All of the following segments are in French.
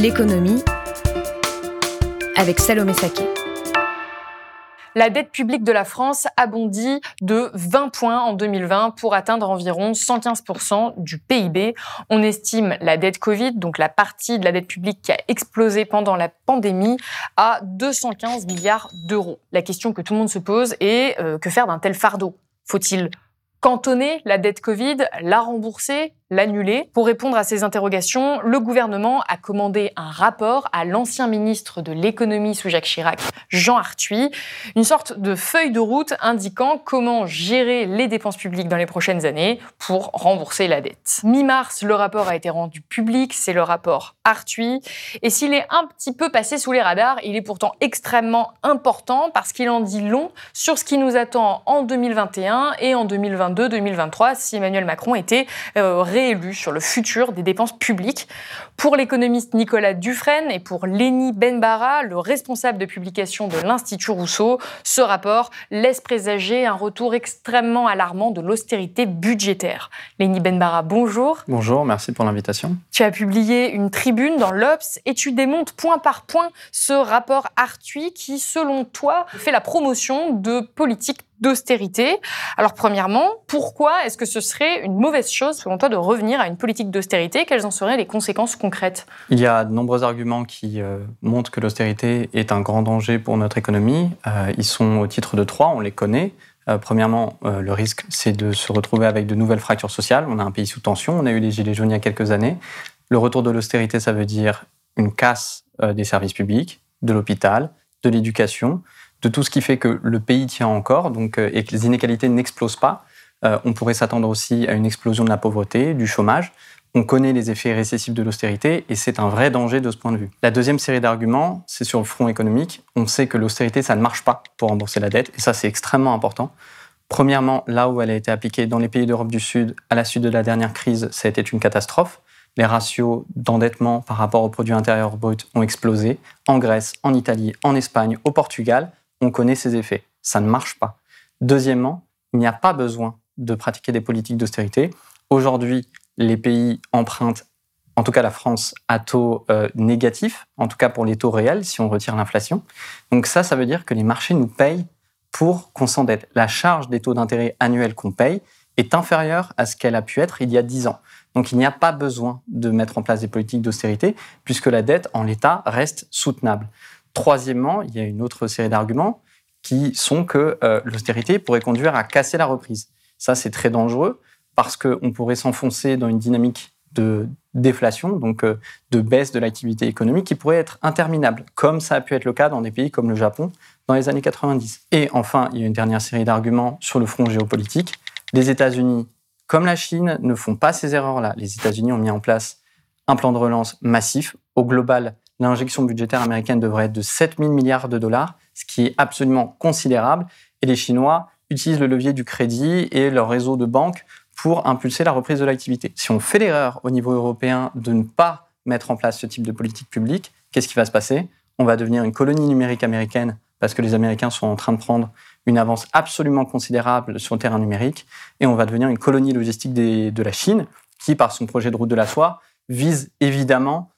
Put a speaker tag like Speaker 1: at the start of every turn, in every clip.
Speaker 1: L'économie avec Salomé Saké.
Speaker 2: La dette publique de la France a bondi de 20 points en 2020 pour atteindre environ 115% du PIB. On estime la dette Covid, donc la partie de la dette publique qui a explosé pendant la pandémie, à 215 milliards d'euros. La question que tout le monde se pose est euh, que faire d'un tel fardeau? Faut-il cantonner la dette Covid, la rembourser, l'annuler. Pour répondre à ces interrogations, le gouvernement a commandé un rapport à l'ancien ministre de l'économie sous Jacques Chirac, Jean Arthuis, une sorte de feuille de route indiquant comment gérer les dépenses publiques dans les prochaines années pour rembourser la dette. Mi-mars, le rapport a été rendu public, c'est le rapport Arthuis, et s'il est un petit peu passé sous les radars, il est pourtant extrêmement important parce qu'il en dit long sur ce qui nous attend en 2021 et en 2022-2023 si Emmanuel Macron était euh, élu sur le futur des dépenses publiques. Pour l'économiste Nicolas Dufresne et pour Léni Benbara, le responsable de publication de l'Institut Rousseau, ce rapport laisse présager un retour extrêmement alarmant de l'austérité budgétaire. Léni Benbara, bonjour.
Speaker 3: Bonjour, merci pour l'invitation.
Speaker 2: Tu as publié une tribune dans l'Obs et tu démontes point par point ce rapport Arthuis qui, selon toi, fait la promotion de politiques d'austérité. Alors premièrement, pourquoi est-ce que ce serait une mauvaise chose selon toi de revenir à une politique d'austérité? Quelles en seraient les conséquences concrètes?
Speaker 3: Il y a de nombreux arguments qui euh, montrent que l'austérité est un grand danger pour notre économie. Euh, ils sont au titre de trois, on les connaît. Euh, premièrement, le risque, c'est de se retrouver avec de nouvelles fractures sociales. On a un pays sous tension, on a eu les gilets jaunes il y a quelques années. Le retour de l'austérité, ça veut dire une casse des services publics, de l'hôpital, de l'éducation de tout ce qui fait que le pays tient encore donc, euh, et que les inégalités n'explosent pas. Euh, on pourrait s'attendre aussi à une explosion de la pauvreté, du chômage. On connaît les effets récessifs de l'austérité et c'est un vrai danger de ce point de vue. La deuxième série d'arguments, c'est sur le front économique. On sait que l'austérité, ça ne marche pas pour rembourser la dette et ça, c'est extrêmement important. Premièrement, là où elle a été appliquée dans les pays d'Europe du Sud à la suite de la dernière crise, ça a été une catastrophe. Les ratios d'endettement par rapport au produit intérieur brut ont explosé en Grèce, en Italie, en Espagne, au Portugal on connaît ses effets. Ça ne marche pas. Deuxièmement, il n'y a pas besoin de pratiquer des politiques d'austérité. Aujourd'hui, les pays empruntent, en tout cas la France, à taux euh, négatif, en tout cas pour les taux réels, si on retire l'inflation. Donc ça, ça veut dire que les marchés nous payent pour qu'on s'endette. La charge des taux d'intérêt annuels qu'on paye est inférieure à ce qu'elle a pu être il y a 10 ans. Donc il n'y a pas besoin de mettre en place des politiques d'austérité, puisque la dette en l'état reste soutenable. Troisièmement, il y a une autre série d'arguments qui sont que euh, l'austérité pourrait conduire à casser la reprise. Ça, c'est très dangereux parce qu'on pourrait s'enfoncer dans une dynamique de déflation, donc euh, de baisse de l'activité économique qui pourrait être interminable, comme ça a pu être le cas dans des pays comme le Japon dans les années 90. Et enfin, il y a une dernière série d'arguments sur le front géopolitique. Les États-Unis, comme la Chine, ne font pas ces erreurs-là. Les États-Unis ont mis en place un plan de relance massif. Au global, l'injection budgétaire américaine devrait être de 7 000 milliards de dollars, ce qui est absolument considérable. Et les Chinois utilisent le levier du crédit et leur réseau de banques pour impulser la reprise de l'activité. Si on fait l'erreur au niveau européen de ne pas mettre en place ce type de politique publique, qu'est-ce qui va se passer? On va devenir une colonie numérique américaine parce que les Américains sont en train de prendre une avance absolument considérable sur le terrain numérique, et on va devenir une colonie logistique de la Chine, qui, par son projet de route de la soie, vise évidemment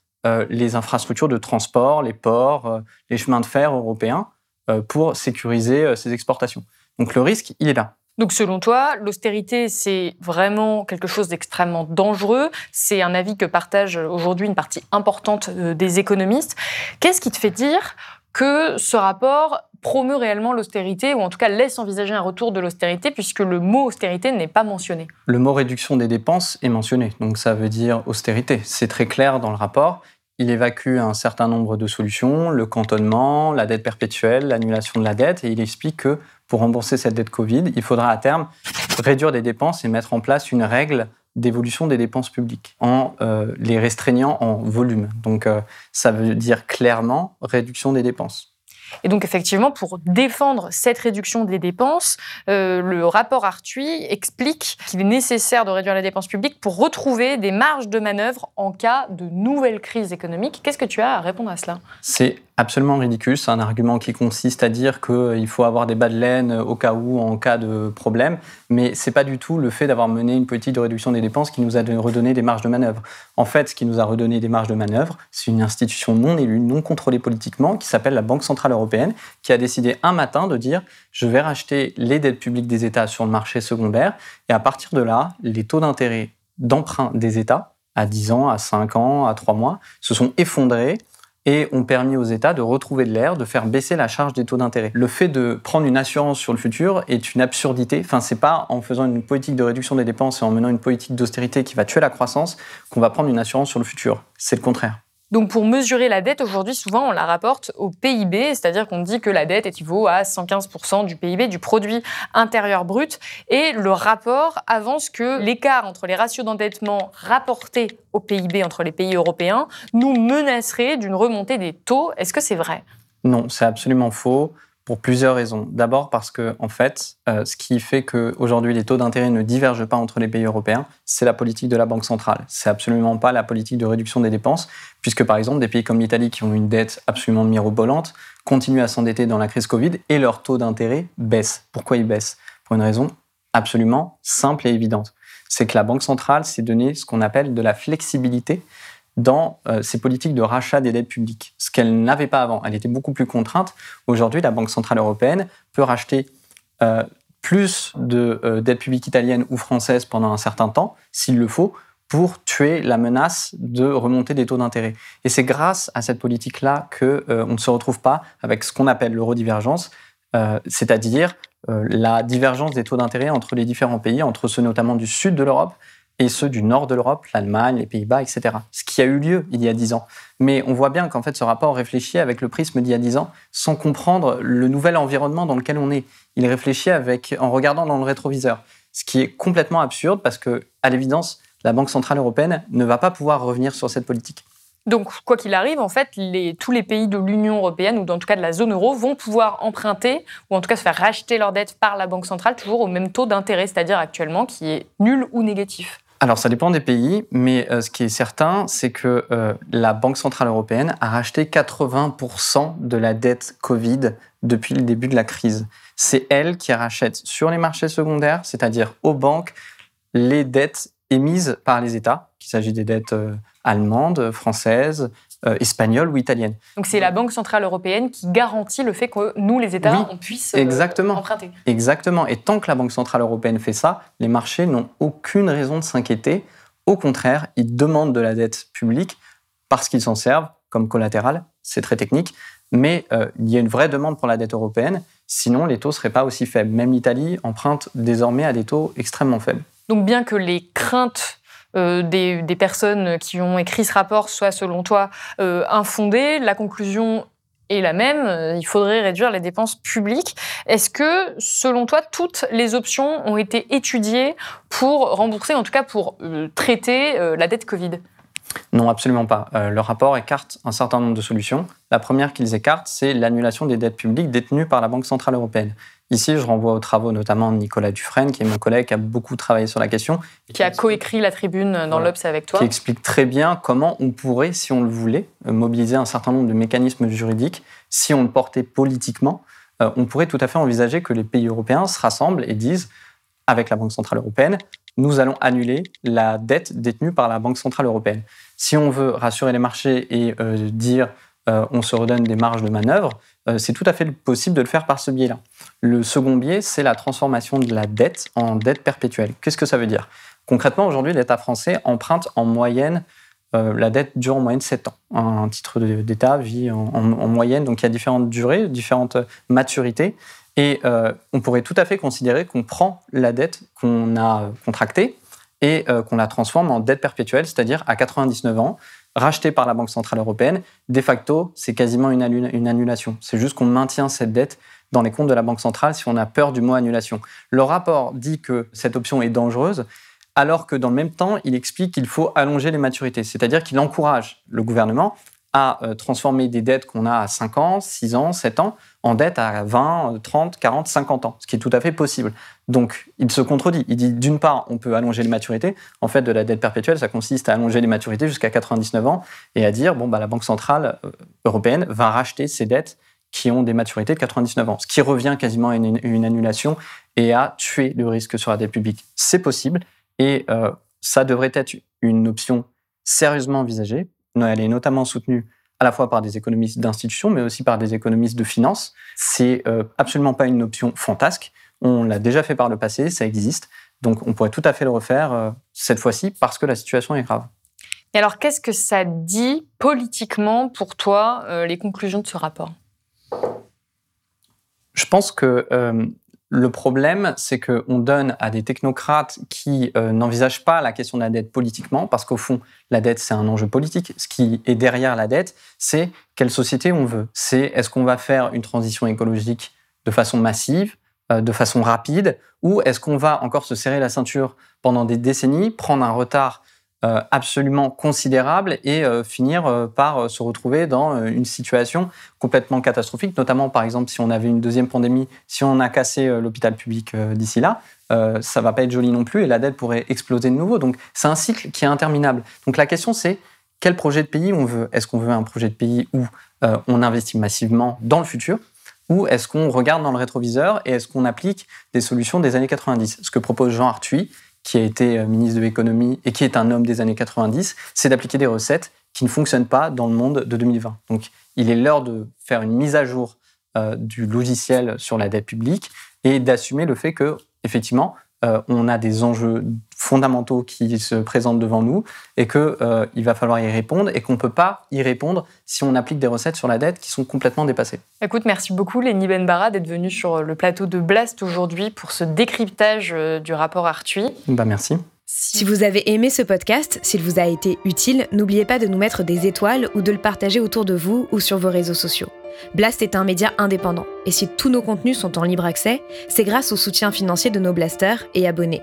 Speaker 3: les infrastructures de transport, les ports, euh, les chemins de fer européens euh, pour sécuriser ces exportations. Donc le risque, il est là.
Speaker 2: Donc selon toi, l'austérité, c'est vraiment quelque chose d'extrêmement dangereux. C'est un avis que partage aujourd'hui une partie importante des économistes. Qu'est-ce qui te fait dire que ce rapport promeut réellement l'austérité, ou en tout cas laisse envisager un retour de l'austérité, puisque le mot austérité n'est pas mentionné.
Speaker 3: Le mot réduction des dépenses est mentionné, donc ça veut dire austérité. C'est très clair dans le rapport. Il évacue un certain nombre de solutions, le cantonnement, la dette perpétuelle, l'annulation de la dette, et il explique que pour rembourser cette dette Covid, il faudra à terme réduire des dépenses et mettre en place une règle d'évolution des dépenses publiques, en les restreignant en volume. Donc ça veut dire clairement réduction des dépenses.
Speaker 2: Et donc effectivement, pour défendre cette réduction des dépenses, euh, le rapport Arthuis explique qu'il est nécessaire de réduire les dépenses publiques pour retrouver des marges de manœuvre en cas de nouvelle crise économique. Qu'est-ce que tu as à répondre à cela?
Speaker 3: Absolument ridicule. C'est un argument qui consiste à dire qu'il faut avoir des bas de laine au cas où, en cas de problème. Mais c'est pas du tout le fait d'avoir mené une politique de réduction des dépenses qui nous a redonné des marges de manœuvre. En fait, ce qui nous a redonné des marges de manœuvre, c'est une institution non élue, non contrôlée politiquement, qui s'appelle la Banque Centrale Européenne, qui a décidé un matin de dire je vais racheter les dettes publiques des États sur le marché secondaire. Et à partir de là, les taux d'intérêt d'emprunt des États, à 10 ans, à 5 ans, à 3 mois, se sont effondrés et ont permis aux États de retrouver de l'air, de faire baisser la charge des taux d'intérêt. Le fait de prendre une assurance sur le futur est une absurdité. Enfin, c'est pas en faisant une politique de réduction des dépenses et en menant une politique d'austérité qui va tuer la croissance qu'on va prendre une assurance sur le futur. C'est le contraire.
Speaker 2: Donc pour mesurer la dette, aujourd'hui, souvent, on la rapporte au PIB, c'est-à-dire qu'on dit que la dette équivaut à 115% du PIB, du produit intérieur brut. Et le rapport avance que l'écart entre les ratios d'endettement rapportés au PIB entre les pays européens nous menacerait d'une remontée des taux. Est-ce que c'est vrai?
Speaker 3: Non, c'est absolument faux pour plusieurs raisons. D'abord parce que, en fait, euh, ce qui fait qu'aujourd'hui les taux d'intérêt ne divergent pas entre les pays européens, c'est la politique de la Banque centrale. C'est absolument pas la politique de réduction des dépenses, puisque par exemple des pays comme l'Italie qui ont une dette absolument mirobolante continuent à s'endetter dans la crise Covid et leur taux d'intérêt baisse. Pourquoi ils baissent? Pour une raison absolument simple et évidente. C'est que la Banque centrale s'est donné ce qu'on appelle de la flexibilité dans euh, ses politiques de rachat des dettes publiques, ce qu'elle n'avait pas avant. Elle était beaucoup plus contrainte. Aujourd'hui, la Banque Centrale Européenne peut racheter euh, plus de euh, dettes publiques italiennes ou françaises pendant un certain temps, s'il le faut, pour tuer la menace de remonter des taux d'intérêt. Et c'est grâce à cette politique-là qu'on ne se retrouve pas avec ce qu'on appelle l'eurodivergence, c'est-à-dire la divergence des taux d'intérêt entre les différents pays, entre ceux notamment du sud de l'Europe et ceux du nord de l'Europe, l'Allemagne, les Pays-Bas, etc. Ce qui a eu lieu il y a dix ans. Mais on voit bien qu'en fait, ce rapport réfléchit avec le prisme d'il y a dix ans, sans comprendre le nouvel environnement dans lequel on est. Il réfléchit avec, en regardant dans le rétroviseur, ce qui est complètement absurde parce que, à l'évidence, la Banque centrale européenne ne va pas pouvoir revenir sur cette politique.
Speaker 2: Donc, quoi qu'il arrive, en fait, tous les pays de l'Union européenne, ou en tout cas de la zone euro, vont pouvoir emprunter, ou en tout cas se faire racheter leurs dettes par la Banque centrale, toujours au même taux d'intérêt, c'est-à-dire actuellement qui est nul ou négatif.
Speaker 3: Alors ça dépend des pays, mais euh, ce qui est certain, c'est que euh, la Banque Centrale Européenne a racheté 80% de la dette Covid depuis le début de la crise. C'est elle qui rachète sur les marchés secondaires, c'est-à-dire aux banques, les dettes émises par les États, qu'il s'agit des dettes euh, allemandes, françaises, euh, espagnole ou italienne.
Speaker 2: Donc c'est la Banque centrale européenne qui garantit le fait que nous, les États, on puisse euh,
Speaker 3: exactement.
Speaker 2: emprunter.
Speaker 3: Exactement. Et tant que la Banque centrale européenne fait ça, les marchés n'ont aucune raison de s'inquiéter. Au contraire, ils demandent de la dette publique parce qu'ils s'en servent comme collatéral. C'est très technique. Mais euh, il y a une vraie demande pour la dette européenne. Sinon, les taux ne seraient pas aussi faibles. Même l'Italie emprunte désormais à des taux extrêmement faibles.
Speaker 2: Donc bien que les craintes euh, des, personnes qui ont écrit ce rapport soit, selon toi, euh, infondée. La conclusion est la même, euh, il faudrait réduire les dépenses publiques. Est-ce que, selon toi, toutes les options ont été étudiées pour rembourser, en tout cas pour traiter la dette Covid?
Speaker 3: Non, absolument pas. le rapport écarte un certain nombre de solutions. La première qu'ils écartent, c'est l'annulation des dettes publiques détenues par la Banque Centrale Européenne. Ici, je renvoie aux travaux notamment de Nicolas Dufresne, qui est mon collègue, qui a beaucoup travaillé sur la question.
Speaker 2: Qui, a coécrit la tribune dans l'Obs avec toi.
Speaker 3: Qui explique très bien comment on pourrait, si on le voulait, euh, mobiliser un certain nombre de mécanismes juridiques. Si on le portait politiquement, euh, on pourrait tout à fait envisager que les pays européens se rassemblent et disent, avec la Banque Centrale Européenne, nous allons annuler la dette détenue par la Banque Centrale Européenne. Si on veut rassurer les marchés et euh, dire on se redonne des marges de manœuvre, euh, c'est tout à fait possible de le faire par ce biais-là. Le second biais, c'est la transformation de la dette en dette perpétuelle. Qu'est-ce que ça veut dire? Concrètement, aujourd'hui, l'État français emprunte en moyenne, euh, la dette dure en moyenne 7 ans. Un titre d'État vit en, moyenne, donc il y a différentes durées, différentes maturités. Et euh, on pourrait tout à fait considérer qu'on prend la dette qu'on a contractée et qu'on la transforme en dette perpétuelle, c'est-à-dire à 99 ans, racheté par la Banque Centrale Européenne, de facto, c'est quasiment une, annulation. C'est juste qu'on maintient cette dette dans les comptes de la Banque centrale si on a peur du mot annulation. Le rapport dit que cette option est dangereuse. alors que dans le même temps, il explique qu'il faut allonger les maturités, c'est-à-dire qu'il encourage le gouvernement à euh, transformer des dettes qu'on a à 5 ans, 6 ans, 7 ans en dettes à 20, 30, 40, 50 ans, ce qui est tout à fait possible. Donc, il se contredit. Il dit, d'une part, on peut allonger les maturités. En fait, de la dette perpétuelle, ça consiste à allonger les maturités jusqu'à 99 ans et à dire, bon, bah, la Banque centrale euh, européenne va racheter ces dettes qui ont des maturités de 99 ans, ce qui revient quasiment à une, annulation et à tuer le risque sur la dette publique. C'est possible et euh, ça devrait être une option sérieusement envisagée elle est notamment soutenue à la fois par des économistes d'institutions, mais aussi par des économistes de finances. C'est euh, absolument pas une option fantasque. On l'a déjà fait par le passé, ça existe. Donc on pourrait tout à fait le refaire euh, cette fois-ci parce que la situation est grave.
Speaker 2: Et alors qu'est-ce que ça dit politiquement pour toi, euh, les conclusions de ce rapport?
Speaker 3: Je pense que le problème, c'est qu'on donne à des technocrates qui euh, n'envisagent pas la question de la dette politiquement, parce qu'au fond, la dette, c'est un enjeu politique. Ce qui est derrière la dette, c'est quelle société on veut. C'est est-ce qu'on va faire une transition écologique de façon massive, euh, de façon rapide, ou est-ce qu'on va encore se serrer la ceinture pendant des décennies, prendre un retard absolument considérable et euh, finir euh, par se retrouver dans une situation complètement catastrophique, notamment par exemple si on avait une deuxième pandémie, si on a cassé l'hôpital public d'ici là, ça va pas être joli non plus et la dette pourrait exploser de nouveau. Donc c'est un cycle qui est interminable. Donc la question c'est quel projet de pays on veut? Est-ce qu'on veut un projet de pays où on investit massivement dans le futur ou est-ce qu'on regarde dans le rétroviseur et est-ce qu'on applique des solutions des années 90 Ce que propose Jean Arthuis, qui a été euh, ministre de l'économie et qui est un homme des années 90, c'est d'appliquer des recettes qui ne fonctionnent pas dans le monde de 2020. Donc, il est l'heure de faire une mise à jour euh, du logiciel sur la dette publique et d'assumer le fait que, effectivement, euh, on a des enjeux fondamentaux qui se présentent devant nous et qu'il euh, va falloir y répondre et qu'on ne peut pas y répondre si on applique des recettes sur la dette qui sont complètement dépassées.
Speaker 2: Écoute, merci beaucoup Lenny Benbara d'être venu sur le plateau de Blast aujourd'hui pour ce décryptage euh, du rapport Arthuis.
Speaker 3: Bah merci.
Speaker 1: Si vous avez aimé ce podcast, s'il vous a été utile, n'oubliez pas de nous mettre des étoiles ou de le partager autour de vous ou sur vos réseaux sociaux. Blast est un média indépendant, et si tous nos contenus sont en libre accès, c'est grâce au soutien financier de nos blasters et abonnés.